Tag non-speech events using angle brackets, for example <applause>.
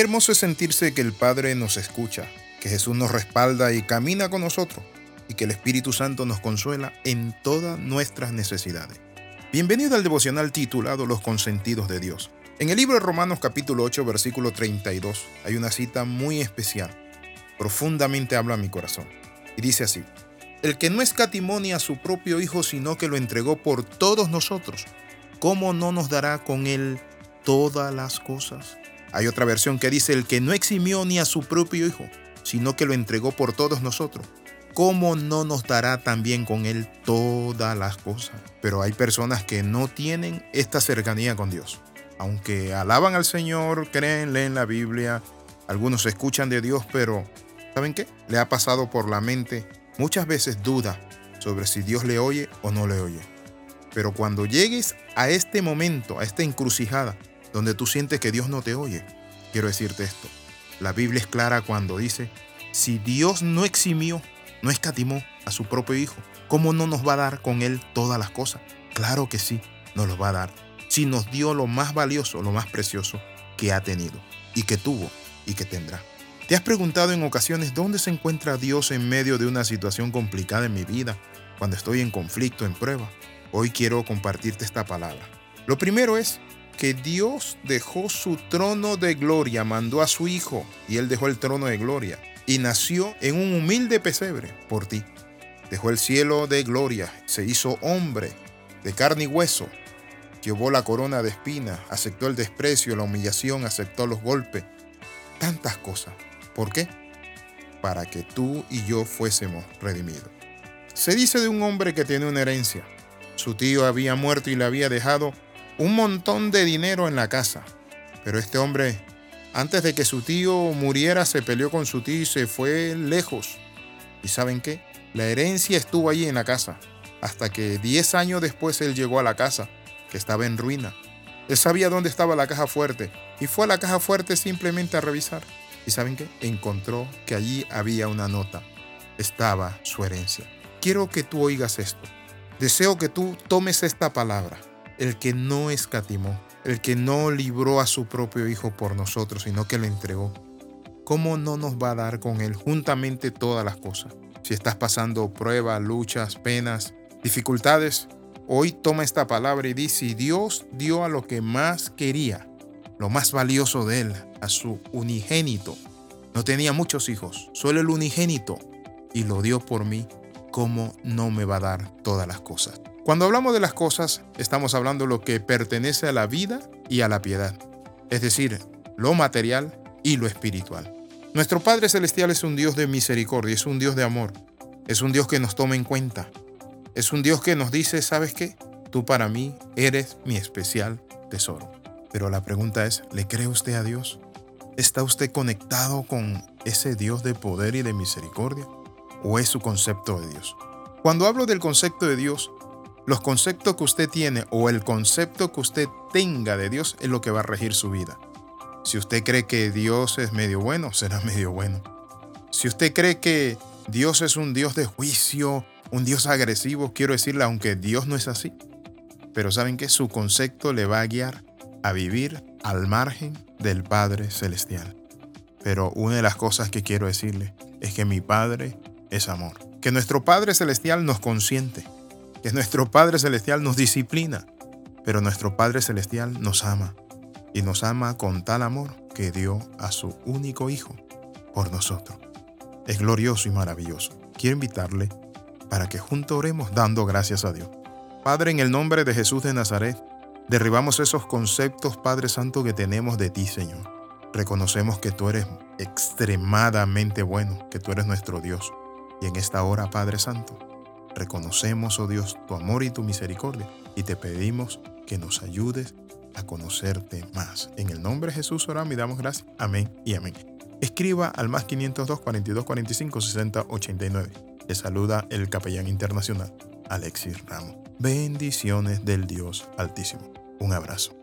Hermoso es sentirse que el Padre nos escucha, que Jesús nos respalda y camina con nosotros, y que el Espíritu Santo nos consuela en todas nuestras necesidades. Bienvenido al devocional titulado Los consentidos de Dios. En el libro de Romanos capítulo 8 versículo 32 hay una cita muy especial. Profundamente habla mi corazón. Y dice así, el que no escatimó a su propio Hijo, sino que lo entregó por todos nosotros, ¿cómo no nos dará con él todas las cosas? Hay otra versión que dice, el que no eximió ni a su propio Hijo, sino que lo entregó por todos nosotros, ¿cómo no nos dará también con él todas las cosas? Pero hay personas que no tienen esta cercanía con Dios. Aunque alaban al Señor, creen, leen la Biblia, algunos escuchan de Dios, pero ¿saben qué? Le ha pasado por la mente Muchas veces duda sobre si Dios le oye o no le oye. Pero cuando llegues a este momento, a esta encrucijada, donde tú sientes que Dios no te oye, quiero decirte esto. La Biblia es clara cuando dice, si Dios no eximió, no escatimó a su propio Hijo, ¿cómo no nos va a dar con Él todas las cosas? Claro que sí, nos lo va a dar. Si nos dio lo más valioso, lo más precioso que ha tenido y que tuvo y que tendrá. ¿Te has preguntado en ocasiones dónde se encuentra Dios en medio de una situación complicada en mi vida, cuando estoy en conflicto, en prueba? Hoy quiero compartirte esta palabra. Lo primero es que Dios dejó su trono de gloria, mandó a su Hijo y Él dejó el trono de gloria y nació en un humilde pesebre por ti. Dejó el cielo de gloria, se hizo hombre de carne y hueso, llevó la corona de espina, aceptó el desprecio, la humillación, aceptó los golpes, tantas cosas. ¿Por qué? Para que tú y yo fuésemos redimidos. Se dice de un hombre que tiene una herencia. Su tío había muerto y le había dejado un montón de dinero en la casa. Pero este hombre, antes de que su tío muriera, se peleó con su tío y se fue lejos. ¿Y saben qué? La herencia estuvo allí en la casa, hasta que 10 años después él llegó a la casa, que estaba en ruina. Él sabía dónde estaba la caja fuerte y fue a la caja fuerte simplemente a revisar. ¿Y saben qué? Encontró que allí había una nota. Estaba su herencia. Quiero que tú oigas esto. Deseo que tú tomes esta palabra. El que no escatimó, el que no libró a su propio Hijo por nosotros, sino que lo entregó. ¿Cómo no nos va a dar con Él juntamente todas las cosas? Si estás pasando pruebas, luchas, penas, dificultades, hoy toma esta palabra y dice, Dios dio a lo que más quería, lo más valioso de él, a su unigénito. No tenía muchos hijos, solo el unigénito, y lo dio por mí, ¿cómo no me va a dar todas las cosas? Cuando hablamos de las cosas, estamos hablando lo que pertenece a la vida y a la piedad, es decir, lo material y lo espiritual. Nuestro Padre Celestial es un Dios de misericordia, es un Dios de amor, es un Dios que nos toma en cuenta, es un Dios que nos dice, ¿sabes qué? Tú para mí eres mi especial tesoro. Pero la pregunta es, ¿le cree usted a Dios? ¿Está usted conectado con ese Dios de poder y de misericordia? ¿O es su concepto de Dios? Cuando hablo del concepto de Dios, los conceptos que usted tiene o el concepto que usted tenga de Dios es lo que va a regir su vida. Si usted cree que Dios es medio bueno, será <laughs> medio bueno. Si usted cree que Dios es un Dios de juicio, un Dios agresivo, quiero decirle, aunque Dios no es así, pero saben que su concepto le va a guiar a vivir al margen del Padre Celestial. Pero una de las cosas que quiero decirle es que mi Padre es amor. Que nuestro Padre Celestial nos consiente. Que nuestro Padre Celestial nos disciplina. Pero nuestro Padre Celestial nos ama. Y nos ama con tal amor que dio a su único Hijo por nosotros. Es glorioso y maravilloso. Quiero invitarle para que juntos oremos dando gracias a Dios. Padre, en el nombre de Jesús de Nazaret, Derribamos esos conceptos, Padre Santo, que tenemos de ti, Señor. Reconocemos que tú eres extremadamente bueno, que tú eres nuestro Dios. Y en esta hora, Padre Santo, reconocemos, oh Dios, tu amor y tu misericordia y te pedimos que nos ayudes a conocerte más. En el nombre de Jesús oramos y damos gracias. Amén y amén. Escriba al más 502 42 45 60 89. Le saluda el capellán internacional Alexis Ramos. Bendiciones del Dios Altísimo. Un abrazo.